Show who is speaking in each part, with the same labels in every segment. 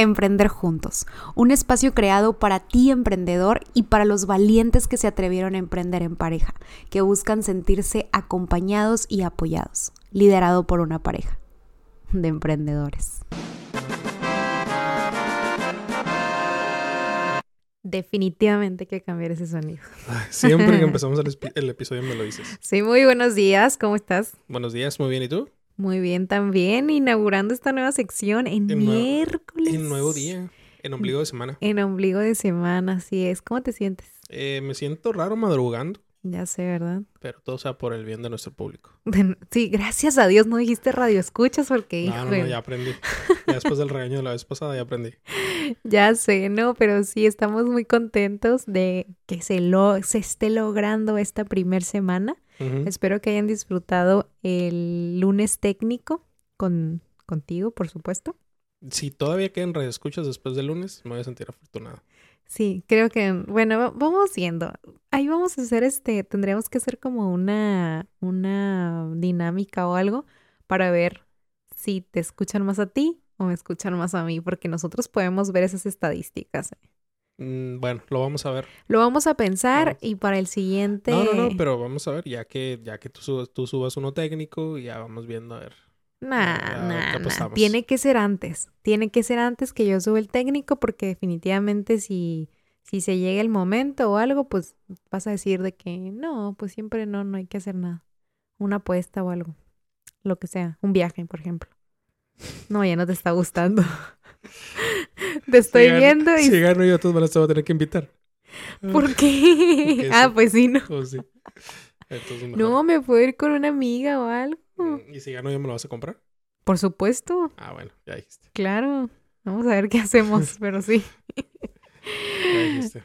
Speaker 1: Emprender Juntos, un espacio creado para ti emprendedor y para los valientes que se atrevieron a emprender en pareja, que buscan sentirse acompañados y apoyados, liderado por una pareja de emprendedores. Definitivamente hay que cambiar ese sonido.
Speaker 2: siempre que empezamos el, el, episodio me lo dices.
Speaker 1: Sí, muy buenos días, ¿cómo estás?
Speaker 2: Buenos días, muy bien, ¿y tú?
Speaker 1: Muy bien, también inaugurando esta nueva sección en, miércoles.
Speaker 2: en nuevo día, en ombligo de semana.
Speaker 1: En ombligo de semana, así es. ¿Cómo te sientes?
Speaker 2: Eh, me siento raro madrugando.
Speaker 1: Ya sé, ¿verdad?
Speaker 2: Pero todo sea por el bien de nuestro público.
Speaker 1: Sí, gracias a Dios no dijiste radio escuchas porque...
Speaker 2: No, no, no, ya aprendí. Ya después del regaño de la vez pasada ya aprendí.
Speaker 1: Ya sé, no, pero sí estamos muy contentos de que se, lo, se esté logrando esta primer semana. Espero que hayan disfrutado el lunes técnico con, contigo, por supuesto.
Speaker 2: Si todavía quedan escuchas después del lunes, me voy a sentir afortunado.
Speaker 1: Sí, creo que, bueno, vamos viendo. Ahí vamos a hacer este, tendríamos que hacer como una, una dinámica o algo para ver si te escuchan más a ti o me escuchan más a mí, porque nosotros podemos ver esas estadísticas. ¿eh?
Speaker 2: Mm, bueno, lo vamos a ver.
Speaker 1: Lo vamos a pensar y para el siguiente.
Speaker 2: No, no, no, pero vamos a ver, ya que, ya que tú subas, tú subas uno técnico, ya vamos viendo a ver.
Speaker 1: Nah, nah, Tiene que ser antes. Tiene que ser antes que yo suba el técnico, porque definitivamente si, si se llega el momento o algo, pues vas a decir de que no, pues siempre no, no hay que hacer nada. Una apuesta o algo. Lo que sea. Un viaje, por ejemplo. No, ya no te está gustando. Te estoy viendo y...
Speaker 2: Si gano yo, todos me las voy a tener que invitar.
Speaker 1: ¿Por qué? ah, pues sí, no. Oh, no, me puedo ir con una amiga o algo.
Speaker 2: Mm, ¿Y si gano yo me lo vas a comprar?
Speaker 1: Por supuesto.
Speaker 2: Ah, bueno, ya dijiste.
Speaker 1: Claro. Vamos a ver qué hacemos, pero sí.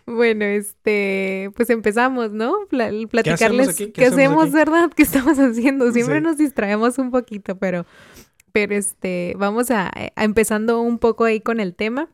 Speaker 1: Bueno, este, pues empezamos, ¿no? platicarles qué hacemos, ¿verdad? ¿Qué estamos haciendo? Siempre nos distraemos un poquito, pero pero este, vamos a, empezando un poco ahí con el tema.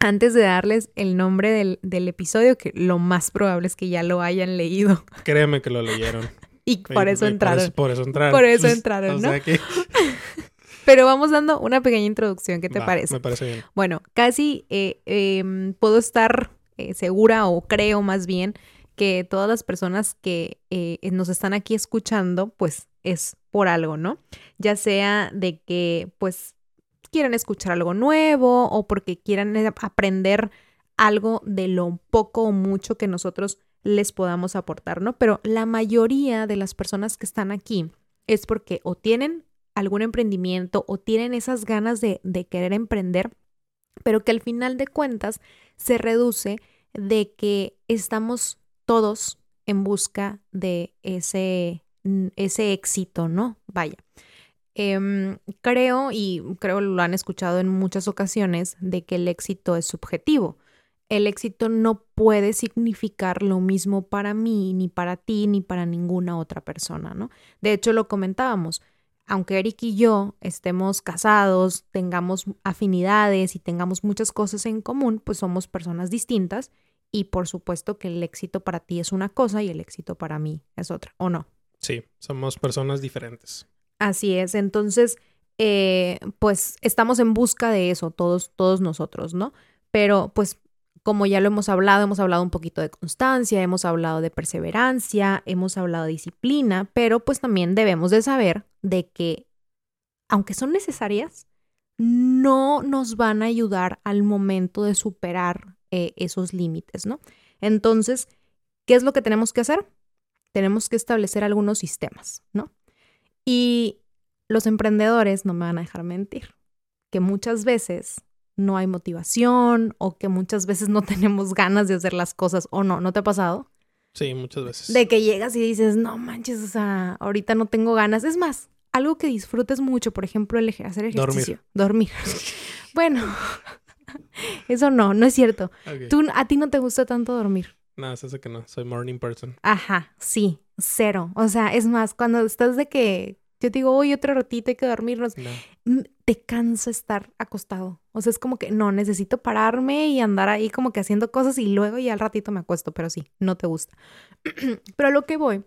Speaker 1: Antes de darles el nombre del, del, episodio, que lo más probable es que ya lo hayan leído.
Speaker 2: Créeme que lo leyeron.
Speaker 1: y por eso entraron.
Speaker 2: Por eso, entraron.
Speaker 1: Por eso entraron, ¿no? Pero vamos dando una pequeña introducción, ¿qué te parece?
Speaker 2: Me parece bien.
Speaker 1: Bueno, casi eh, em, puedo estar eh, segura o creo más bien que todas las personas que eh, nos están aquí escuchando, pues es por algo, ¿no? Ya sea de que pues quieran escuchar algo nuevo o porque quieran eh, aprender algo de lo poco o mucho que nosotros les podamos aportar, ¿no? Pero la mayoría de las personas que están aquí es porque o tienen algún emprendimiento o tienen esas ganas de, de querer emprender, pero que al final de cuentas se reduce de que estamos todos en busca de ese, ese éxito, ¿no? Vaya. Em, creo, y creo lo han escuchado en muchas ocasiones, de que el éxito es subjetivo. El éxito no puede significar lo mismo para mí, ni para ti, ni para ninguna otra persona, ¿no? De hecho, lo comentábamos. Aunque Eric y yo estemos casados, tengamos afinidades y tengamos muchas cosas en común, pues somos personas distintas y por supuesto que el éxito para ti es una cosa y el éxito para mí es otra, ¿o no?
Speaker 2: Sí, somos personas diferentes.
Speaker 1: Así es, entonces, eh, pues estamos en busca de eso, todos, todos nosotros, ¿no? Pero pues como ya lo hemos hablado, hemos hablado un poquito de constancia, hemos hablado de perseverancia, hemos hablado de disciplina, pero pues también debemos de saber de que, aunque son necesarias, no nos van a ayudar al momento de superar eh, esos límites, ¿no? Entonces, ¿qué es lo que tenemos que hacer? Tenemos que establecer algunos sistemas, ¿no? Y los emprendedores no me van a dejar mentir, que muchas veces no hay motivación o que muchas veces no tenemos ganas de hacer las cosas o no, ¿no te ha pasado?
Speaker 2: Sí, muchas veces.
Speaker 1: De que llegas y dices, no manches, o sea, ahorita no tengo ganas. Es más, algo que disfrutes mucho, por ejemplo, el hacer ejercicio. Dormir. Dormir. bueno, Eso no, no es cierto. Tú, a ti no te gusta tanto dormir.
Speaker 2: No, es eso que no. Soy morning person.
Speaker 1: Ajá, sí, cero. O sea, es más, cuando estás de que yo te digo, hoy otro ratito hay que dormirnos, te canso estar acostado. O sea, es como que no, necesito pararme y andar ahí como que haciendo cosas y luego ya al ratito me acuesto, pero sí, no te gusta. pero lo que voy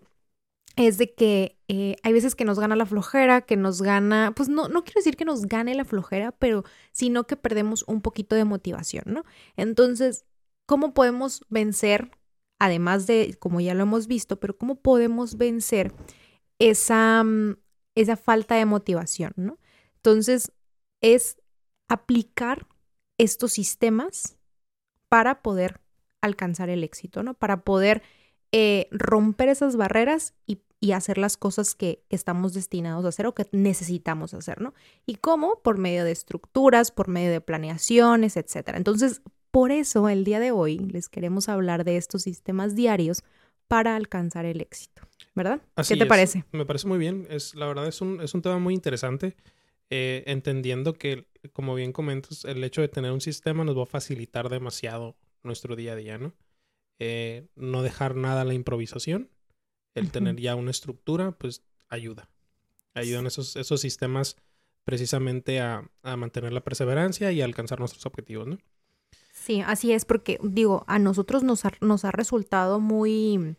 Speaker 1: es de que eh, hay veces que nos gana la flojera, que nos gana, pues no, no quiero decir que nos gane la flojera, pero sino que perdemos un poquito de motivación, ¿no? Entonces, ¿cómo podemos vencer, además de, como ya lo hemos visto, pero cómo podemos vencer esa, mm, esa falta de motivación, ¿no? Entonces, es aplicar estos sistemas para poder alcanzar el éxito, ¿no? Para poder eh, romper esas barreras y, hacer las cosas que, estamos destinados a hacer o que necesitamos hacer, ¿no? ¿Y cómo? Por medio de estructuras, por medio de planeaciones, etcétera. Entonces, por eso el día de hoy les queremos hablar de estos sistemas diarios para alcanzar el éxito, ¿verdad? ¿Qué te parece?
Speaker 2: Me parece muy bien. Es, la verdad es un, es un tema muy interesante, eh, entendiendo que, como bien comentas, el hecho de tener un sistema nos va a facilitar demasiado nuestro día a día, ¿no? Eh, no dejar nada a la improvisación, el tener ya una estructura, pues ayuda. Ayudan esos, esos sistemas precisamente a, mantener la perseverancia y a alcanzar nuestros objetivos, ¿no?
Speaker 1: Sí, así es, porque digo, a nosotros nos ha, nos ha resultado muy,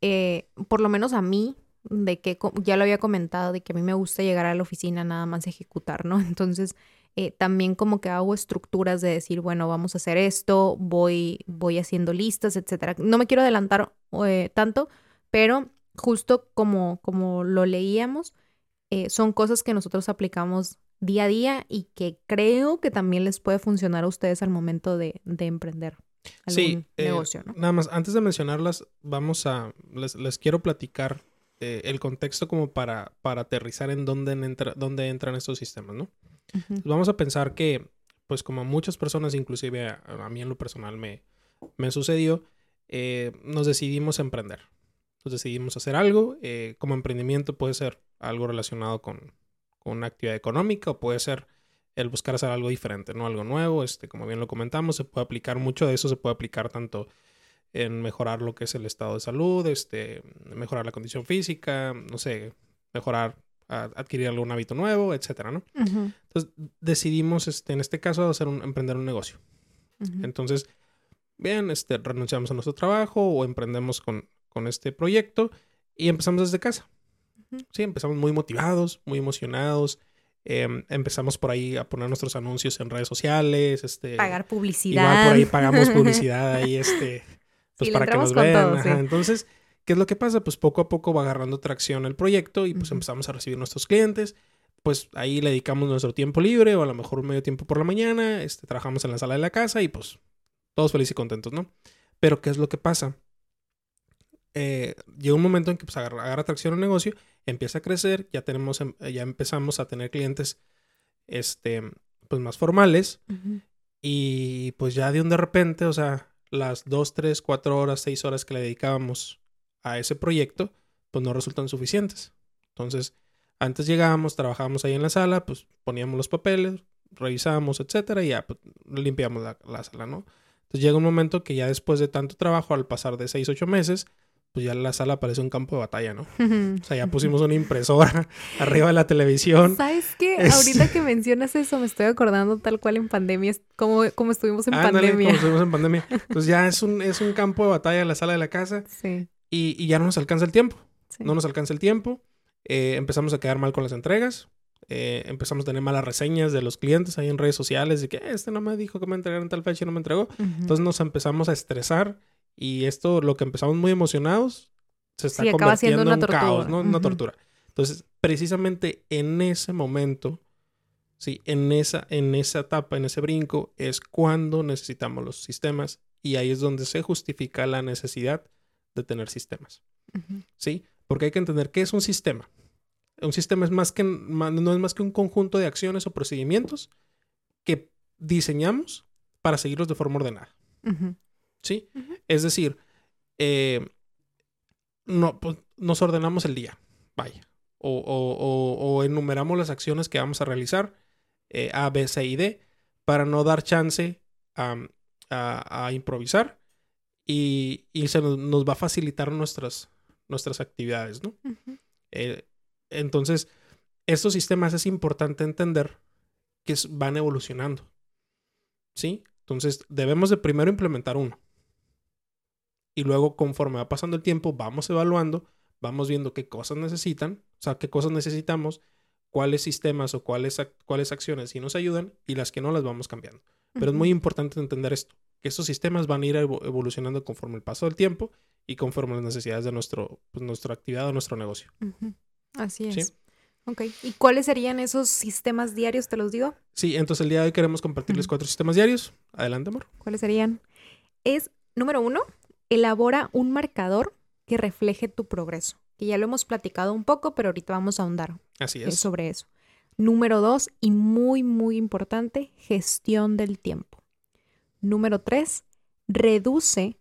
Speaker 1: eh, por lo menos a mí, de que ya lo había comentado, de que a mí me gusta llegar a la oficina nada más ejecutar, ¿no? Entonces, eh, también como que hago estructuras de decir, bueno, vamos a hacer esto, voy, voy haciendo listas, etcétera. No me quiero adelantar eh, tanto, pero justo como, como lo leíamos, eh, son cosas que nosotros aplicamos día a día y que creo que también les puede funcionar a ustedes al momento de, emprender algún negocio, ¿no?
Speaker 2: Nada más, antes de mencionarlas, vamos a, les, les quiero platicar el contexto como para, para aterrizar en dónde, entra, dónde entran estos sistemas, ¿no? Vamos a pensar que, pues como muchas personas, inclusive a, mí en lo personal me, me sucedió, eh, nos decidimos emprender. Nos decidimos hacer algo. Eh, como emprendimiento puede ser algo relacionado con, con, una actividad económica o puede ser el buscar hacer algo diferente, ¿no? Algo nuevo. Este, como bien lo comentamos, se puede aplicar mucho de eso, se puede aplicar tanto en mejorar lo que es el estado de salud, este, mejorar la condición física, no sé, mejorar adquirir algún hábito nuevo, etcétera, ¿no? Entonces decidimos, este, en este caso, hacer un, emprender un negocio. Entonces, bien, este, renunciamos a nuestro trabajo o emprendemos con, con este proyecto y empezamos desde casa. Sí, empezamos muy motivados, muy emocionados. Em, empezamos por ahí a poner nuestros anuncios en redes sociales, este...
Speaker 1: Pagar publicidad.
Speaker 2: Igual por ahí pagamos publicidad ahí, este... Pues para que nos vean. Entonces, ¿Qué es lo que pasa? Pues poco a poco va agarrando tracción el proyecto y pues empezamos a recibir nuestros clientes. Pues ahí le dedicamos nuestro tiempo libre o a lo mejor medio tiempo por la mañana. Este, trabajamos en la sala de la casa y pues todos felices y contentos, ¿no? Pero ¿qué es lo que pasa? Eh, llega un momento en que pues agarra, agarra tracción el negocio, empieza a crecer, ya tenemos, em, ya empezamos a tener clientes, este, pues más formales y pues ya de un de repente, o sea, las dos, tres, cuatro horas, seis horas que le dedicábamos a ese proyecto, pues no resultan suficientes. Entonces, antes llegábamos, trabajábamos ahí en la sala, pues poníamos los papeles, revisábamos, etcétera, y ya pues, limpiamos la, sala, ¿no? Entonces llega un momento que ya después de tanto trabajo, al pasar de 6, 8 meses, pues ya la sala parece un campo de batalla, ¿no? O sea, ya pusimos una impresora arriba de la televisión.
Speaker 1: ¿Sabes qué? Ahorita que mencionas eso, me estoy acordando tal cual en pandemia, como, como estuvimos en pandemia.
Speaker 2: Como estuvimos en pandemia. Entonces ya es un, es un campo de batalla la sala de la casa. Sí y, ya no nos alcanza el tiempo. No nos alcanza el tiempo. Eh, empezamos a quedar mal con las entregas. Eh, empezamos a tener malas reseñas de los clientes ahí en redes sociales de que eh, este no me dijo que me entregaran tal fecha y no me entregó. Entonces nos empezamos a estresar y esto, lo que empezamos muy emocionados, se está convirtiendo en un caos, ¿no? Una tortura. Entonces, precisamente en ese momento, sí, en esa, en esa etapa, en ese brinco, es cuando necesitamos los sistemas y ahí es donde se justifica la necesidad de tener sistemas. ¿Sí? Porque hay que entender qué es un sistema. Un sistema es más que, no es más que un conjunto de acciones o procedimientos que diseñamos para seguirlos de forma ordenada. ¿Sí? Es decir, eh, no, pues, nos ordenamos el día, vaya. O, enumeramos las acciones que vamos a realizar, eh, A, B, C y D, para no dar chance a improvisar y, se nos, va a facilitar nuestras, nuestras actividades, ¿no? Eh, entonces, estos sistemas es importante entender que van evolucionando, ¿sí? Entonces, debemos de primero implementar uno. Y luego, conforme va pasando el tiempo, vamos evaluando vamos viendo qué cosas necesitan, o sea, qué cosas necesitamos, cuáles sistemas o cuáles, cuáles acciones sí nos ayudan y las que no las vamos cambiando. Pero es muy importante entender esto, que estos sistemas van a ir evolucionando conforme el paso del tiempo y conforme las necesidades de nuestro, pues, nuestra actividad o nuestro negocio.
Speaker 1: Así es. Ok. ¿Y cuáles serían esos sistemas diarios? ¿Te los digo?
Speaker 2: Sí, entonces el día de hoy queremos compartirles cuatro sistemas diarios. Adelante, amor.
Speaker 1: ¿Cuáles serían? Es, número uno, elabora un marcador que refleje tu progreso. Que ya lo hemos platicado un poco, pero ahorita vamos a ahondar
Speaker 2: Así es.
Speaker 1: sobre eso. Número dos, y muy, muy importante, gestión del tiempo. Número tres, reduce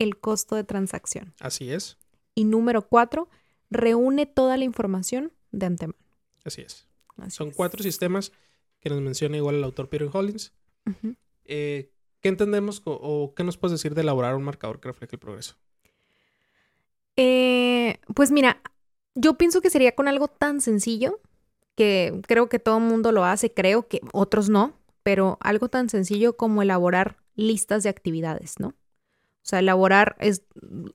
Speaker 1: el costo de transacción.
Speaker 2: Así es.
Speaker 1: Y número cuatro, reúne toda la información de antemano.
Speaker 2: Así es. Son cuatro sistemas que nos menciona igual el autor Peter Hollins. Eh, ¿Qué entendemos o, qué nos puedes decir de elaborar un marcador que refleje el progreso?
Speaker 1: Eh, pues mira, yo pienso que sería con algo tan sencillo que creo que todo el mundo lo hace, creo que otros no, pero algo tan sencillo como elaborar listas de actividades, ¿no? O sea, elaborar es,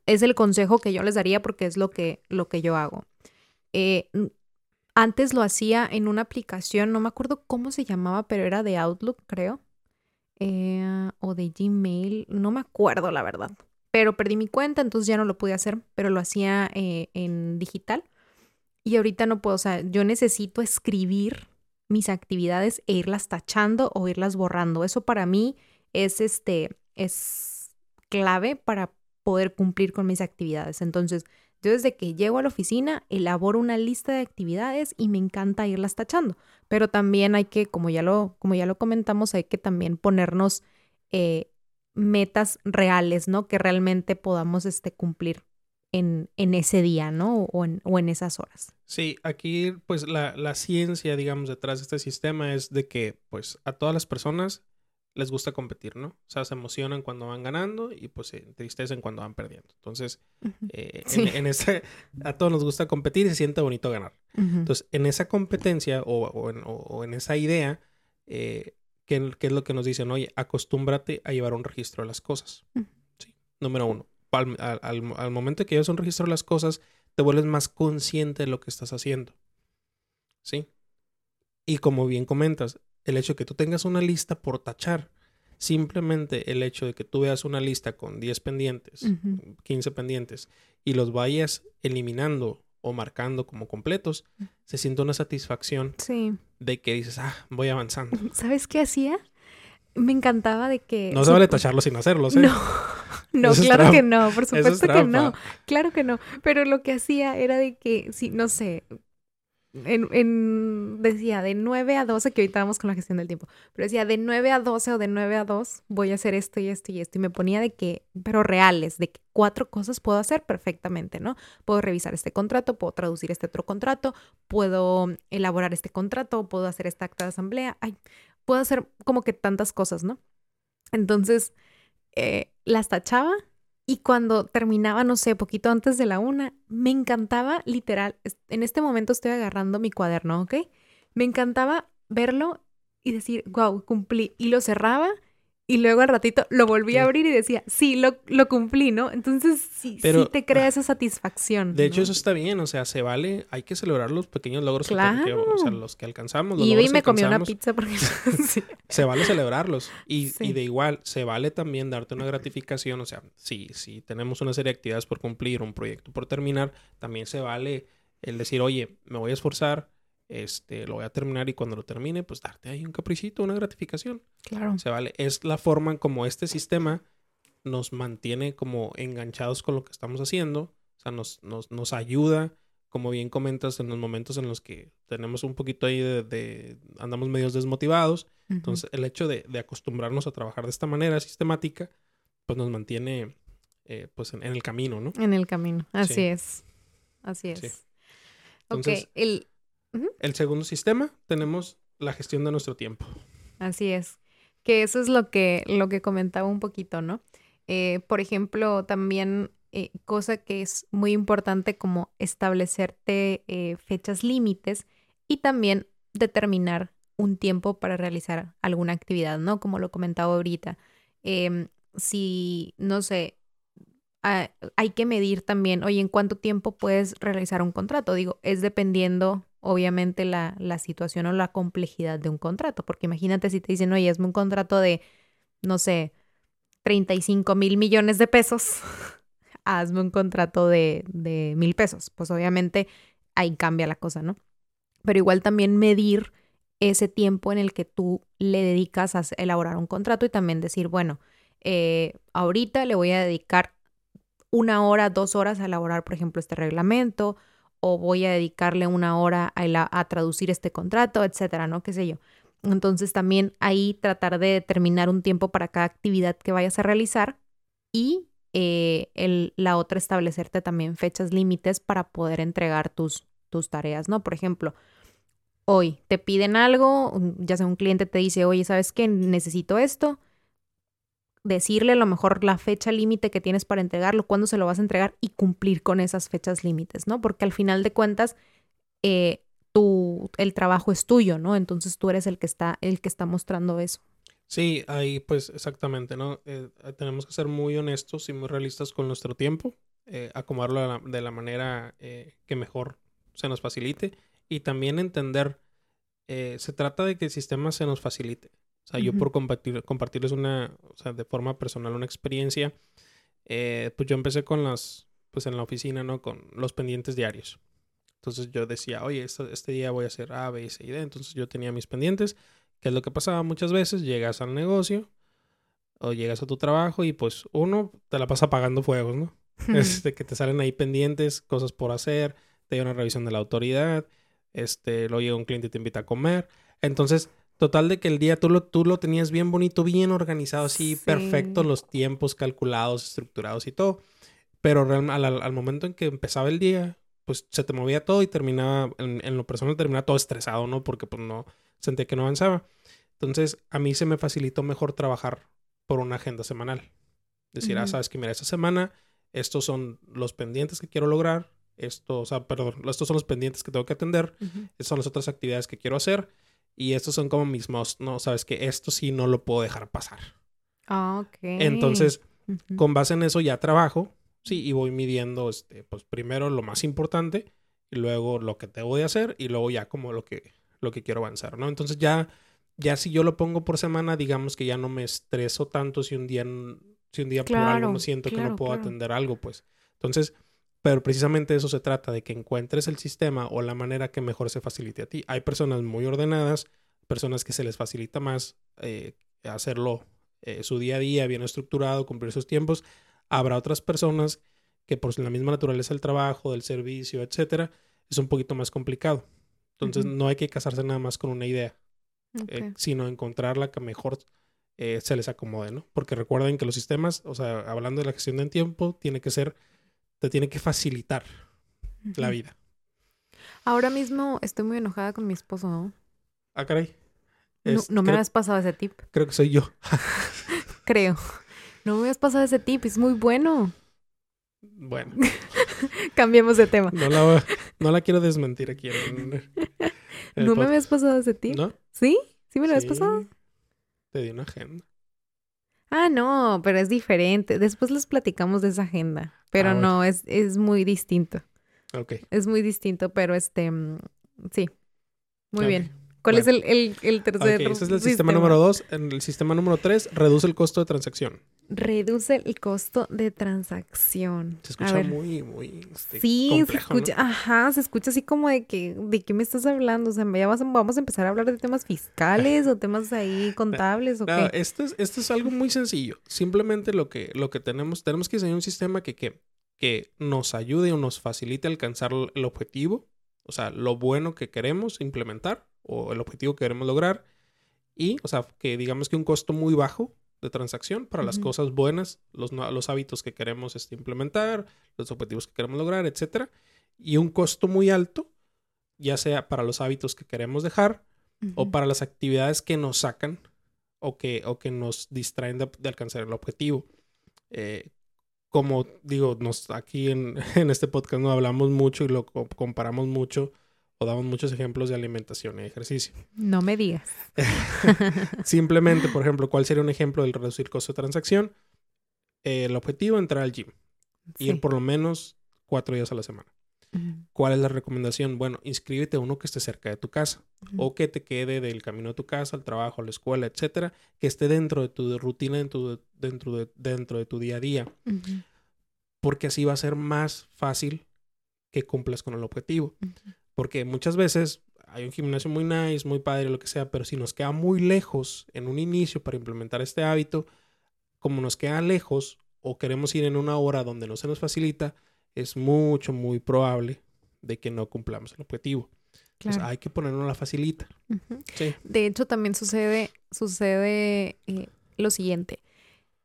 Speaker 1: es el consejo que yo les daría porque es lo que, lo que yo hago. Eh, antes lo hacía en una aplicación, no me acuerdo cómo se llamaba, pero era de Outlook, creo. Eh, o de Gmail, no me acuerdo la verdad. Pero perdí mi cuenta, entonces ya no lo pude hacer, pero lo hacía eh, en digital. Y ahorita no puedo, o sea, yo necesito escribir mis actividades e irlas tachando o irlas borrando. Eso para mí es este, es clave para poder cumplir con mis actividades. Entonces, yo desde que llego a la oficina elaboro una lista de actividades y me encanta irlas tachando, pero también hay que, como ya lo, como ya lo comentamos, hay que también ponernos eh, metas reales, ¿no? Que realmente podamos este, cumplir en, en ese día, ¿no? O en, o en esas horas.
Speaker 2: Sí, aquí pues la, la ciencia, digamos, detrás de este sistema es de que pues a todas las personas les gusta competir, ¿no? O sea, se emocionan cuando van ganando y pues se entristecen cuando van perdiendo. Entonces, eh, en, ese, a todos nos gusta competir y se siente bonito ganar. Entonces, en esa competencia o, en, esa idea, eh, ¿qué, es lo que nos dicen? Oye, acostúmbrate a llevar un registro de las cosas. sí. Número uno, al, al momento que llevas un registro de las cosas, te vuelves más consciente de lo que estás haciendo. ¿Sí? Y como bien comentas, el hecho de que tú tengas una lista por tachar, simplemente el hecho de que tú veas una lista con 10 pendientes, 15 pendientes, y los vayas eliminando o marcando como completos, se siente una satisfacción de que dices, ah, voy avanzando.
Speaker 1: ¿Sabes qué hacía? Me encantaba de que...
Speaker 2: No se vale tacharlo sin hacerlo, ¿sí?
Speaker 1: No, no, claro que no, por supuesto que no, claro que no, pero lo que hacía era de que, sí, no sé, en, decía de 9 a 12, que ahorita vamos con la gestión del tiempo, pero decía de 9 a 12 o de 9 a 2 voy a hacer esto y esto y esto. Y me ponía de que, pero reales, de que cuatro cosas puedo hacer perfectamente, ¿no? Puedo revisar este contrato, puedo traducir este otro contrato, puedo elaborar este contrato, puedo hacer esta acta de asamblea, ay, puedo hacer como que tantas cosas, ¿no? Entonces, eh, las tachaba y cuando terminaba, no sé, poquito antes de la una, me encantaba, literal, en este momento estoy agarrando mi cuaderno, ¿ok? Me encantaba verlo y decir, wow, cumplí. Y lo cerraba y luego al ratito lo volví a abrir y decía, sí, lo, lo cumplí, ¿no? Entonces sí, sí te crea esa satisfacción.
Speaker 2: De hecho, eso está bien, o sea, se vale, hay que celebrar los pequeños logros
Speaker 1: claro.
Speaker 2: que, o sea, los que alcanzamos. Los
Speaker 1: y me comí una pizza porque...
Speaker 2: Se vale celebrarlos. Y, y, de igual, se vale también darte una gratificación, o sea, si, si tenemos una serie de actividades por cumplir, un proyecto por terminar, también se vale el decir, oye, me voy a esforzar, este, lo voy a terminar y cuando lo termine, pues darte ahí un capricito, una gratificación.
Speaker 1: Claro.
Speaker 2: Se vale. Es la forma en como este sistema nos mantiene como enganchados con lo que estamos haciendo. O sea, nos, nos, nos ayuda, como bien comentas, en los momentos en los que tenemos un poquito ahí de, andamos medios desmotivados. Entonces, el hecho de, de, acostumbrarnos a trabajar de esta manera sistemática, pues nos mantiene eh, pues en, el camino, ¿no?
Speaker 1: En el camino, así es. Así es. ok, el,
Speaker 2: el segundo sistema, tenemos la gestión de nuestro tiempo.
Speaker 1: Así es. Que eso es lo que, lo que comentaba un poquito, ¿no? Eh, por ejemplo, también eh, cosa que es muy importante como establecerte eh, fechas límites y también determinar un tiempo para realizar alguna actividad, ¿no? Como lo comentaba ahorita. Em, si, no sé, hay que medir también, oye, ¿en cuánto tiempo puedes realizar un contrato? Digo, es dependiendo, obviamente, la, la situación o la complejidad de un contrato, porque imagínate si te dicen, oye, es un contrato de, no sé, 35 mil millones de pesos, hazme un contrato de, de mil pesos. Pues obviamente ahí cambia la cosa, ¿no? Pero igual también medir ese tiempo en el que tú le dedicas a elaborar un contrato y también decir, bueno, eh, ahorita le voy a dedicar una hora, dos horas a elaborar, por ejemplo, este reglamento, o voy a dedicarle una hora a, traducir este contrato, etcétera, ¿no? ¿Qué sé yo? Entonces también ahí tratar de determinar un tiempo para cada actividad que vayas a realizar y eh, la otra establecerte también fechas límites para poder entregar tus, tus tareas, ¿no? Por ejemplo, hoy te piden algo, ya sea un cliente te dice, oye, ¿sabes qué? Necesito esto. Decirle a lo mejor la fecha límite que tienes para entregarlo, cuándo se lo vas a entregar y cumplir con esas fechas límites, ¿no? Porque al final de cuentas, eh, tu, el trabajo es tuyo, ¿no? Entonces tú eres el que está, el que está mostrando eso.
Speaker 2: Sí, ahí pues exactamente, ¿no? Eh, tenemos que ser muy honestos y muy realistas con nuestro tiempo, eh, acomodarlo de la, manera que mejor se nos facilite y también entender, eh, se trata de que el sistema se nos facilite. O sea, yo por compartir, compartirles una, o sea, de forma personal una experiencia, eh, pues yo empecé con las, pues en la oficina, ¿no? Con los pendientes diarios. Entonces yo decía, oye, este, este día voy a hacer A, B, C y D. Entonces yo tenía mis pendientes, que es lo que pasaba muchas veces, llegas al negocio o llegas a tu trabajo y pues uno te la pasa apagando fuegos, ¿no? Es de que te salen ahí pendientes, cosas por hacer, te llega una revisión de la autoridad, este, luego llega un cliente y te invita a comer. Entonces, total de que el día tú lo, tú lo tenías bien bonito, bien organizado, así, perfecto, los tiempos calculados, estructurados y todo. Pero al, momento en que empezaba el día, pues se te movía todo y terminaba, en, lo personal terminaba todo estresado, ¿no? Porque pues no, sentía que no avanzaba. Entonces, a mí se me facilitó mejor trabajar por una agenda semanal. Decir, ah, sabes que mira, esta semana estos son los pendientes que quiero lograr, esto, o sea, perdón, estos son los pendientes que tengo que atender, estas son las otras actividades que quiero hacer y estos son como mis must, no, sabes que esto sí no lo puedo dejar pasar.
Speaker 1: Ah, ok.
Speaker 2: Entonces, con base en eso ya trabajo, sí, y voy midiendo, este, pues primero lo más importante y luego lo que tengo de hacer y luego ya como lo que, lo que quiero avanzar, ¿no? Entonces ya, ya si yo lo pongo por semana, digamos que ya no me estreso tanto si un día, si un día por algo no siento que no puedo atender algo, pues. Entonces, pero precisamente eso se trata, de que encuentres el sistema o la manera que mejor se facilite a ti. Hay personas muy ordenadas, personas que se les facilita más eh, hacerlo eh, su día a día bien estructurado, cumplir sus tiempos. Habrá otras personas que por la misma naturaleza del trabajo, del servicio, etcétera, es un poquito más complicado. Entonces no hay que casarse nada más con una idea, eh, sino encontrar la que mejor se les acomode, ¿no? Porque recuerden que los sistemas, o sea, hablando de la gestión del tiempo, tiene que ser te tiene que facilitar la vida.
Speaker 1: Ahora mismo estoy muy enojada con mi esposo, ¿no?
Speaker 2: Ah, caray.
Speaker 1: no, me has pasado ese tip.
Speaker 2: Creo que soy yo.
Speaker 1: creo. No me has pasado ese tip, es muy bueno.
Speaker 2: Bueno.
Speaker 1: Cambiemos de tema.
Speaker 2: No la, quiero desmentir aquí.
Speaker 1: ¿No me habías pasado ese tip? ¿No? ¿Sí? ¿Sí me lo habías pasado?
Speaker 2: Te di una agenda.
Speaker 1: Ah, no, pero es diferente. Después les platicamos de esa agenda. Pero ah, no, es, es muy distinto.
Speaker 2: Ok.
Speaker 1: Es muy distinto, pero este, mm, sí. Muy bien. ¿Cuál es el, el, el tercer
Speaker 2: Ese es el sistema, número dos. En el sistema número tres, reduce el costo de transacción.
Speaker 1: Reduce el costo de transacción.
Speaker 2: Se escucha muy, muy.
Speaker 1: Este, sí, se escucha, ajá, se escucha así como de que, ¿de qué me estás hablando? O sea, ya vamos a empezar a hablar de temas fiscales o temas ahí contables o qué.
Speaker 2: Esto es, esto es algo muy sencillo. Simplemente lo que, lo que tenemos, tenemos que diseñar un sistema que, que, que nos ayude o nos facilite alcanzar el objetivo, o sea, lo bueno que queremos implementar o el objetivo que queremos lograr. Y, o sea, que digamos que un costo muy bajo de transacción para las cosas buenas, los, los hábitos que queremos este, implementar, los objetivos que queremos lograr, etc. Y un costo muy alto, ya sea para los hábitos que queremos dejar o para las actividades que nos sacan o que, o que nos distraen de, alcanzar el objetivo. Eh, como digo, nos, aquí en, en, este podcast no hablamos mucho y lo comparamos mucho o damos muchos ejemplos de alimentación y ejercicio.
Speaker 1: No me digas.
Speaker 2: Simplemente, por ejemplo, ¿cuál sería un ejemplo del reducir costo de transacción? el objetivo, entrar al gym. Ir por lo menos cuatro días a la semana. ¿Cuál es la recomendación? Bueno, inscríbete a uno que esté cerca de tu casa o que te quede del camino de tu casa al trabajo, a la escuela, etcétera, que esté dentro de tu rutina, dentro de, dentro de, dentro de tu día a día. Porque así va a ser más fácil que cumplas con el objetivo. Porque muchas veces hay un gimnasio muy nice, muy padre, lo que sea, pero si nos queda muy lejos en un inicio para implementar este hábito, como nos queda lejos o queremos ir en una hora donde no se nos facilita, es mucho, muy probable de que no cumplamos el objetivo. Entonces hay que ponernos la facilita.
Speaker 1: De hecho, también sucede, sucede eh, lo siguiente,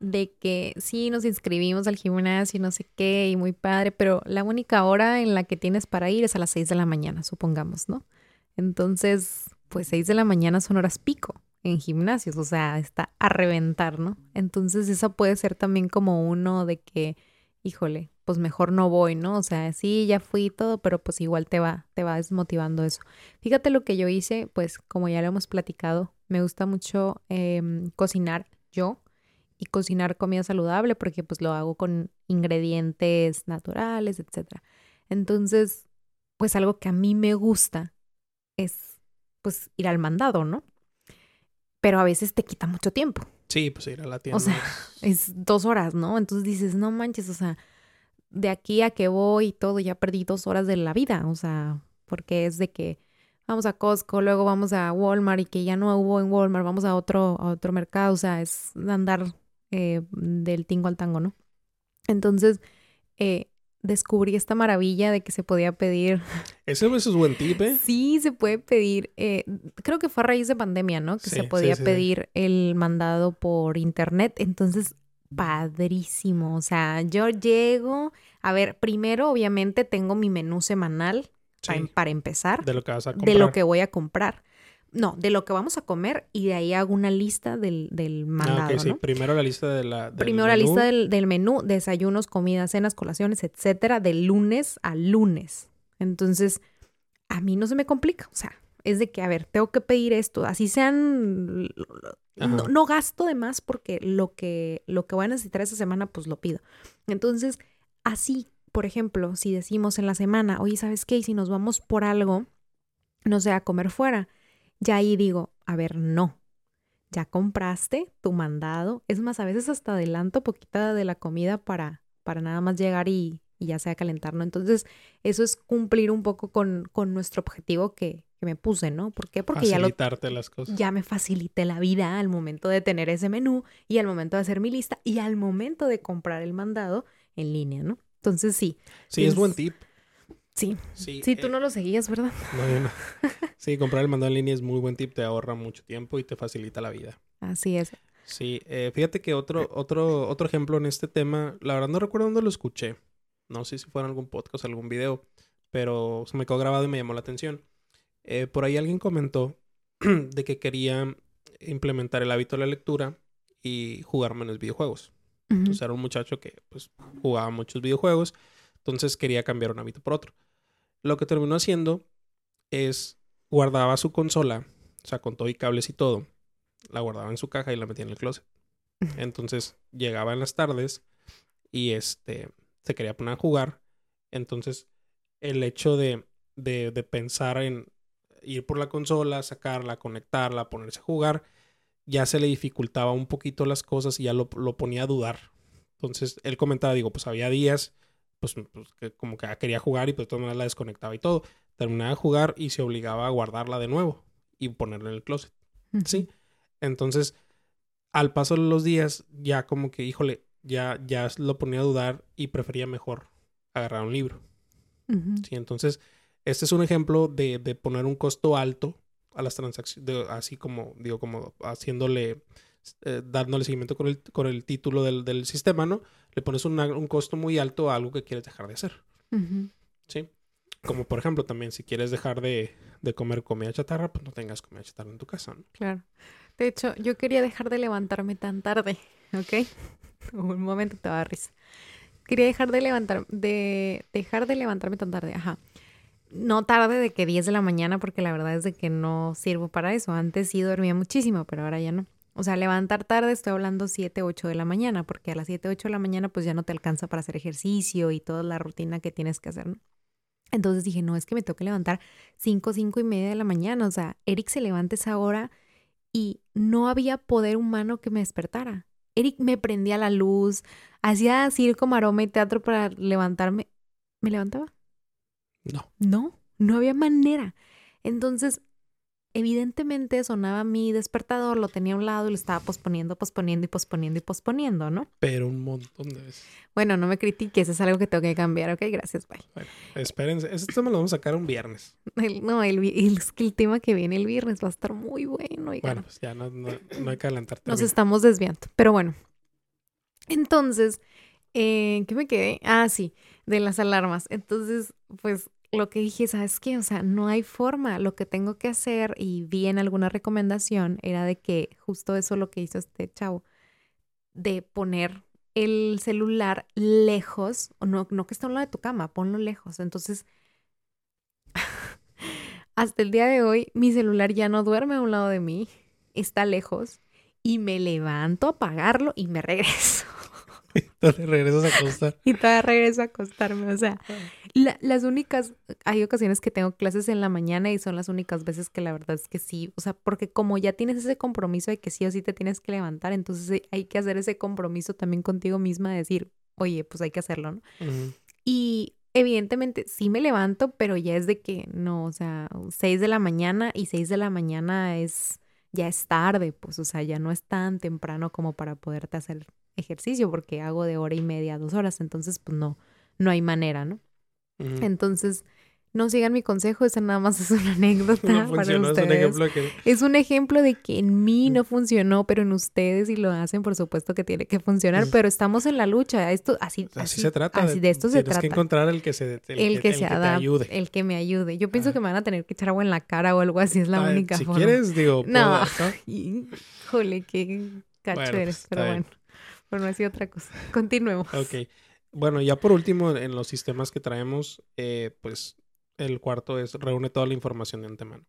Speaker 1: de que sí nos inscribimos al gimnasio y no sé qué, y muy padre, pero la única hora en la que tienes para ir es a las 6 de la mañana, supongamos, ¿no? Entonces, pues 6 de la mañana son horas pico en gimnasios, o sea, está a reventar, ¿no? Entonces, eso puede ser también como uno de que, híjole, pues mejor no voy, ¿no? O sea, sí, ya fui y todo, pero pues igual te va, te va desmotivando eso. Fíjate lo que yo hice, pues como ya lo hemos platicado, me gusta mucho em, cocinar yo y cocinar comida saludable porque pues lo hago con ingredientes naturales, etc. Entonces, pues algo que a mí me gusta es pues ir al mandado, ¿no? Pero a veces te quita mucho tiempo.
Speaker 2: Sí, pues ir a la tienda.
Speaker 1: O sea, es dos horas, ¿no? Entonces dices, no manches, o sea, de aquí a que voy y todo, ya perdí dos horas de la vida, o sea, porque es de que vamos a Costco, luego vamos a Walmart y que ya no hubo en Walmart, vamos a otro, a otro mercado, o sea, es andar eh, del tingo al tango, ¿no? Entonces, eh, descubrí esta maravilla de que se podía pedir.
Speaker 2: Ese es buen tip, ¿eh?
Speaker 1: Sí, se puede pedir. Eh, creo que fue a raíz de pandemia, ¿no? Que se podía pedir el mandado por internet. Entonces, padrísimo. O sea, yo llego, a ver, primero obviamente tengo mi menú semanal para, empezar.
Speaker 2: De lo que vas a comprar.
Speaker 1: De lo que voy a comprar. No, de lo que vamos a comer y de ahí hago una lista del, del ah, mandado. Ah, sí.
Speaker 2: Primero la lista de la, del
Speaker 1: Primero la lista del, del, menú, desayunos, comidas, cenas, colaciones, etcétera, de lunes a lunes. Entonces, a mí no se me complica. O sea, es de que, a ver, tengo que pedir esto, así sean no, gasto de más porque lo que, lo que voy a necesitar esa semana, pues lo pido. Entonces, así, por ejemplo, si decimos en la semana, oye, ¿sabes qué? Y si nos vamos por algo, no sé, a comer fuera, ya ahí digo, a ver, no. Ya compraste tu mandado. Es más, a veces hasta adelanto poquita de la comida para, para nada más llegar y, y ya sea calentar, ¿no? Entonces, eso es cumplir un poco con, con nuestro objetivo que, que me puse, ¿no? ¿Por qué? Porque
Speaker 2: ya
Speaker 1: lo,
Speaker 2: las cosas.
Speaker 1: ya me facilité la vida al momento de tener ese menú y al momento de hacer mi lista y al momento de comprar el mandado en línea, ¿no? Entonces sí.
Speaker 2: Sí, es, buen tip.
Speaker 1: Sí. Sí, sí tú eh, no lo seguías, ¿verdad?
Speaker 2: No, no. Sí, comprar el mandado en línea es muy buen tip, te ahorra mucho tiempo y te facilita la vida.
Speaker 1: Así es.
Speaker 2: Sí, eh, fíjate que otro, otro, otro ejemplo en este tema, la verdad no recuerdo dónde lo escuché. No sé si fue en algún podcast, algún video, pero se me quedó grabado y me llamó la atención. Eh, por ahí alguien comentó de que quería implementar el hábito de la lectura y jugar menos videojuegos. Entonces era un muchacho que pues jugaba muchos videojuegos, entonces quería cambiar un hábito por otro. Lo que terminó haciendo es guardaba su consola, o sea, con todo y cables y todo, la guardaba en su caja y la metía en el closet. Entonces llegaba en las tardes y este se quería poner a jugar. Entonces el hecho de, de, de pensar en ir por la consola, sacarla, conectarla, ponerse a jugar, ya se le dificultaba un poquito las cosas y ya lo, ponía a dudar. Entonces él comentaba, digo, pues había días, pues, pues que como que quería jugar y pues de todas maneras la desconectaba y todo. Terminaba de jugar y se obligaba a guardarla de nuevo y ponerla en el closet. Sí. Entonces, al paso de los días, ya como que, híjole, ya, ya lo ponía a dudar y prefería mejor agarrar un libro. Sí, entonces este es un ejemplo de, de poner un costo alto a las transacciones, así como, digo, como haciéndole, eh, dándole seguimiento con el, con el título del, del sistema, ¿no? Le pones un costo muy alto a algo que quieres dejar de hacer. ¿Sí? Como por ejemplo, también si quieres dejar de, de, comer comida chatarra, pues no tengas comida chatarra en tu casa, ¿no?
Speaker 1: Claro. De hecho, yo quería dejar de levantarme tan tarde, ¿ok? un momento te va a dar risa. Quería dejar de levantar, de dejar de levantarme tan tarde, ajá no tarde de que 10 de la mañana, porque la verdad es de que no sirvo para eso. Antes sí dormía muchísimo, pero ahora ya no. O sea, levantar tarde, estoy hablando 7, 8 de la mañana, porque a las 7, 8 de la mañana pues ya no te alcanza para hacer ejercicio y toda la rutina que tienes que hacer, ¿no? Entonces dije, no, es que me tengo que levantar 5, 5 y media de la mañana. O sea, Eric se levanta esa hora y no había poder humano que me despertara. Eric me prendía la luz, hacía circo, maroma y teatro para levantarme. ¿Me levantaba?
Speaker 2: No.
Speaker 1: No, no había manera. Entonces, evidentemente sonaba mi despertador, lo tenía a un lado y lo estaba posponiendo, posponiendo y posponiendo y posponiendo, ¿no?
Speaker 2: Pero un montón de veces.
Speaker 1: Bueno, no me critiques, es algo que tengo que cambiar, ¿ok? Gracias, bye.
Speaker 2: Bueno, espérense, este tema lo vamos a sacar un viernes.
Speaker 1: no, el, el tema que viene el viernes va a estar muy bueno.
Speaker 2: Bueno, pues ya no, hay que adelantarte.
Speaker 1: Nos estamos desviando, pero bueno. Entonces, eh, ¿qué me quedé? Ah, sí, de las alarmas. Entonces, pues lo que dije, ¿sabes qué? O sea, no hay forma. Lo que tengo que hacer, y vi en alguna recomendación, era de que justo eso lo que hizo este chavo, de poner el celular lejos, o no, no que esté a un lado de tu cama, ponlo lejos. Entonces, hasta el día de hoy, mi celular ya no duerme a un lado de mí, está lejos, y me levanto a apagarlo y me regreso.
Speaker 2: Y te regresas a acostar.
Speaker 1: y todavía regreso a acostarme. O sea, las únicas, hay ocasiones que tengo clases en la mañana y son las únicas veces que la verdad es que sí. O sea, porque como ya tienes ese compromiso de que sí o sí te tienes que levantar, entonces hay que hacer ese compromiso también contigo misma de decir, oye, pues hay que hacerlo, ¿no? Y evidentemente sí me levanto, pero ya es de que no, o sea, seis de la mañana y seis de la mañana es, ya es tarde, pues, o sea, ya no es tan temprano como para poderte hacer ejercicio porque hago de hora y media a dos horas, entonces pues no, no hay manera, ¿no? Entonces, no sigan mi consejo, esa nada más es una anécdota para ustedes. Es un, ejemplo es un ejemplo de que en mí no funcionó, pero en ustedes si lo hacen, por supuesto que tiene que funcionar, pero estamos en la lucha. Esto así,
Speaker 2: así, se trata.
Speaker 1: Así de esto se trata.
Speaker 2: Tienes que encontrar el que se
Speaker 1: el, que, se ayude. El que me ayude. Yo pienso que me van a tener que echar agua en la cara o algo así, es la única
Speaker 2: si
Speaker 1: forma.
Speaker 2: Si quieres, digo,
Speaker 1: no. Híjole, qué cacho pues, eres, pero bueno. Pero no sido otra cosa. Continuemos.
Speaker 2: Ok. Bueno, ya por último, en los sistemas que traemos, eh, pues el cuarto es reúne toda la información de antemano.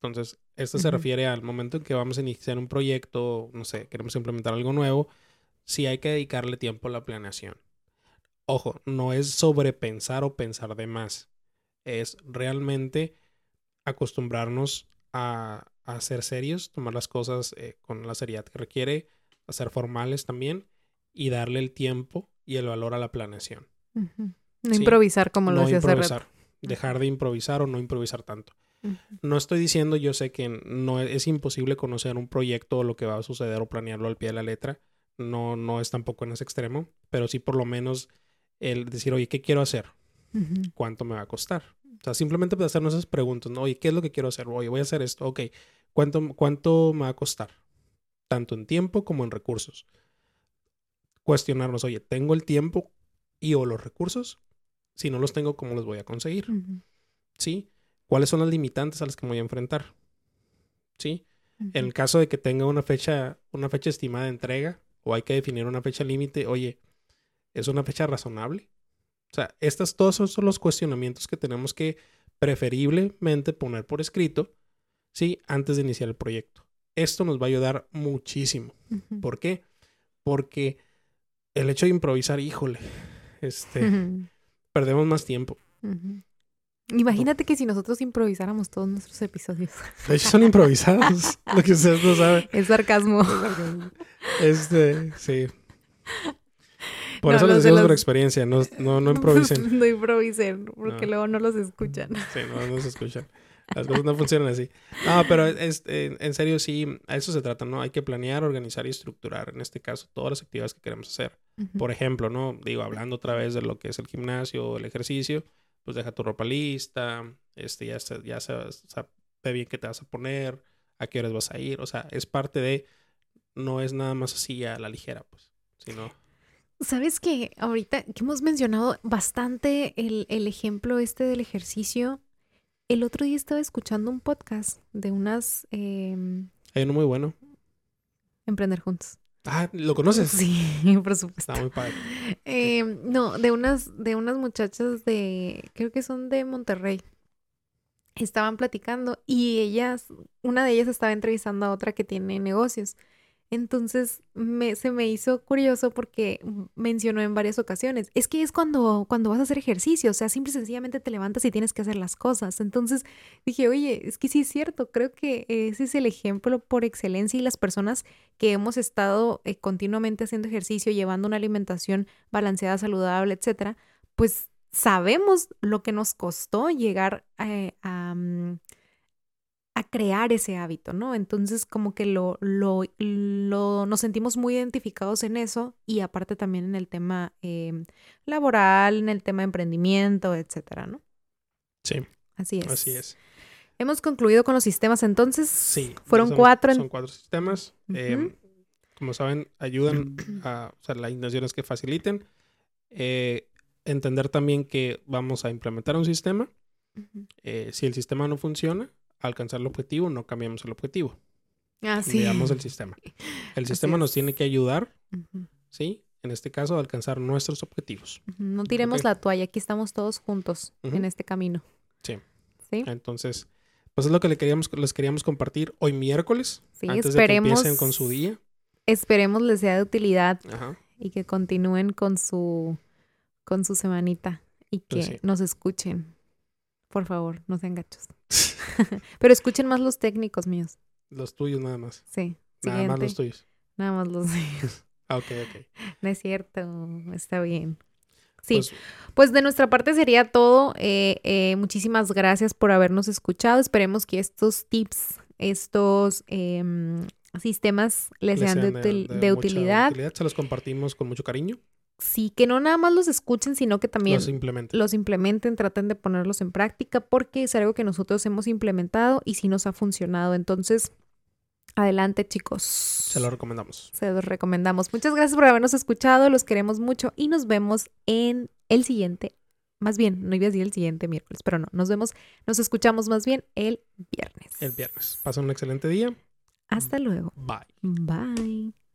Speaker 2: Entonces, esto se refiere al momento en que vamos a iniciar un proyecto, no sé, queremos implementar algo nuevo, sí hay que dedicarle tiempo a la planeación. Ojo, no es sobrepensar o pensar de más. Es realmente acostumbrarnos a, a ser serios, tomar las cosas eh, con la seriedad que requiere, a ser formales también y darle el tiempo y el valor a la planeación.
Speaker 1: No improvisar como lo decía hace
Speaker 2: Dejar de improvisar o no improvisar tanto. No estoy diciendo, yo sé que no es, es, imposible conocer un proyecto o lo que va a suceder o planearlo al pie de la letra. No, no es tampoco en ese extremo, pero sí por lo menos el decir, oye, ¿qué quiero hacer? ¿Cuánto me va a costar? O sea, simplemente hacernos esas preguntas, ¿no? Oye, ¿qué es lo que quiero hacer? Oye, voy a hacer esto, ok. ¿Cuánto, cuánto me va a costar? Tanto en tiempo como en recursos cuestionarnos, oye, ¿tengo el tiempo y o los recursos? Si no los tengo, ¿cómo los voy a conseguir? ¿Sí? ¿Cuáles son las limitantes a las que me voy a enfrentar? ¿Sí? En el caso de que tenga una fecha, una fecha estimada de entrega o hay que definir una fecha límite, oye, ¿es una fecha razonable? O sea, estos todos son los cuestionamientos que tenemos que preferiblemente poner por escrito, ¿sí? Antes de iniciar el proyecto. Esto nos va a ayudar muchísimo. ¿Por qué? Porque el hecho de improvisar, híjole, este, perdemos más tiempo.
Speaker 1: Imagínate que si nosotros improvisáramos todos nuestros episodios.
Speaker 2: De hecho, son improvisados, lo que ustedes no saben.
Speaker 1: Es sarcasmo.
Speaker 2: Este, sí. Por eso les decimos por experiencia, no, no, no improvisen.
Speaker 1: no improvisen, porque luego no los escuchan.
Speaker 2: Sí, no, no se escuchan. Las cosas no funcionan así. No, pero es, en serio sí, a eso se trata, ¿no? Hay que planear, organizar y estructurar, en este caso, todas las actividades que queremos hacer. Por ejemplo, ¿no? Digo, hablando otra vez de lo que es el gimnasio, el ejercicio, pues deja tu ropa lista, este, ya, se, ya ve bien qué te vas a poner, a qué horas vas a ir, o sea, es parte de, no es nada más así a la ligera, pues, sino...
Speaker 1: Sabes que ahorita que hemos mencionado bastante el, el ejemplo este del ejercicio, el otro día estaba escuchando un podcast de unas... Em,
Speaker 2: Hay uno muy bueno.
Speaker 1: Emprender juntos.
Speaker 2: Ah, ¿lo conoces?
Speaker 1: Sí, por supuesto.
Speaker 2: Está muy padre.
Speaker 1: Em, no, de unas, de unas muchachas de, creo que son de Monterrey. Estaban platicando y ellas, una de ellas estaba entrevistando a otra que tiene negocios. Entonces me, se me hizo curioso porque mencionó en varias ocasiones, es que es cuando, cuando vas a hacer ejercicio, o sea, simple y sencillamente te levantas y tienes que hacer las cosas. Entonces dije, oye, es que sí es cierto, creo que ese es el ejemplo por excelencia y las personas que hemos estado eh, continuamente haciendo ejercicio, llevando una alimentación balanceada, saludable, etcétera, pues sabemos lo que nos costó llegar eh, a... Mm, a crear ese hábito, ¿no? Entonces como que lo, lo, lo, nos sentimos muy identificados en eso y aparte también en el tema em, laboral, en el tema de emprendimiento, etcétera, ¿no?
Speaker 2: Sí.
Speaker 1: Así es.
Speaker 2: Así es.
Speaker 1: Hemos concluido con los sistemas entonces.
Speaker 2: Sí.
Speaker 1: Fueron cuatro.
Speaker 2: Son cuatro sistemas. Em, como saben, ayudan a, o sea, la intención es que faciliten. Eh, entender también que vamos a implementar un sistema. Eh, si el sistema no funciona, alcanzar el objetivo, no cambiamos el objetivo.
Speaker 1: Así.
Speaker 2: Cambiamos el sistema. El sistema nos tiene que ayudar, ¿sí? En este caso, a alcanzar nuestros objetivos.
Speaker 1: No tiremos la toalla, aquí estamos todos juntos en este camino.
Speaker 2: Sí.
Speaker 1: Sí.
Speaker 2: Entonces, pues es lo que le queríamos, les queríamos compartir hoy miércoles. Sí, antes esperemos, de que empiecen con su día.
Speaker 1: Esperemos les sea de utilidad y que continúen con su, con su semanita y pues que nos escuchen. Por favor, no sean gachos. Pero escuchen más los técnicos míos.
Speaker 2: Los tuyos nada más.
Speaker 1: Sí.
Speaker 2: Nada más los tuyos.
Speaker 1: Nada más los tuyos.
Speaker 2: ah, ok, ok.
Speaker 1: No es cierto, está bien. Sí, pues, pues de nuestra parte sería todo. Eh, eh, muchísimas gracias por habernos escuchado. Esperemos que estos tips, estos em, sistemas les, sean, de, utilidad.
Speaker 2: Se los compartimos con mucho cariño
Speaker 1: sí, que no nada más los escuchen, sino que también
Speaker 2: los implementen.
Speaker 1: los implementen, traten de ponerlos en práctica, porque es algo que nosotros hemos implementado y sí nos ha funcionado. Entonces, adelante chicos.
Speaker 2: Se lo recomendamos.
Speaker 1: Se los recomendamos. Muchas gracias por habernos escuchado, los queremos mucho y nos vemos en el siguiente. Más bien, no iba a decir el siguiente miércoles, pero no, nos vemos, nos escuchamos más bien el viernes.
Speaker 2: El viernes. Pasen un excelente día.
Speaker 1: Hasta luego.
Speaker 2: Bye.
Speaker 1: Bye.